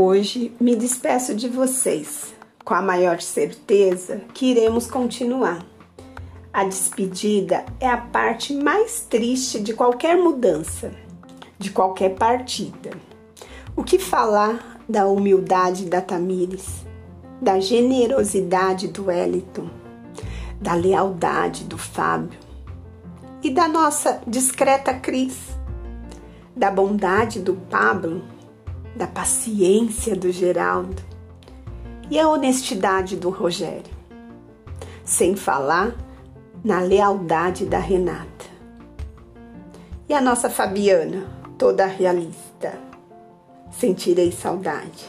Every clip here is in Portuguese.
Hoje me despeço de vocês com a maior certeza que iremos continuar. A despedida é a parte mais triste de qualquer mudança, de qualquer partida. O que falar da humildade da Tamires, da generosidade do Wellington, da lealdade do Fábio e da nossa discreta Cris, da bondade do Pablo da paciência do Geraldo e a honestidade do Rogério, sem falar na lealdade da Renata. E a nossa Fabiana, toda realista, sentirei saudades.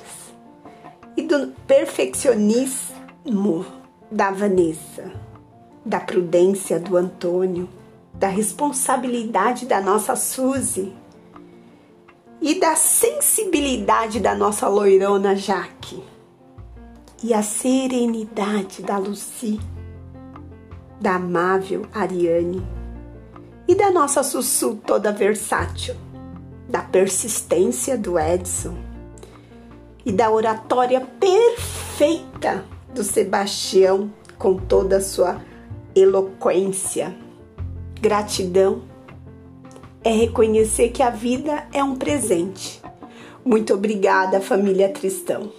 E do perfeccionismo da Vanessa, da prudência do Antônio, da responsabilidade da nossa Suzy e da sensibilidade da nossa loirona Jaque e a serenidade da Lucy, da amável Ariane e da nossa Sussu toda versátil, da persistência do Edson e da oratória perfeita do Sebastião com toda a sua eloquência. Gratidão é reconhecer que a vida é um presente. Muito obrigada, família Tristão.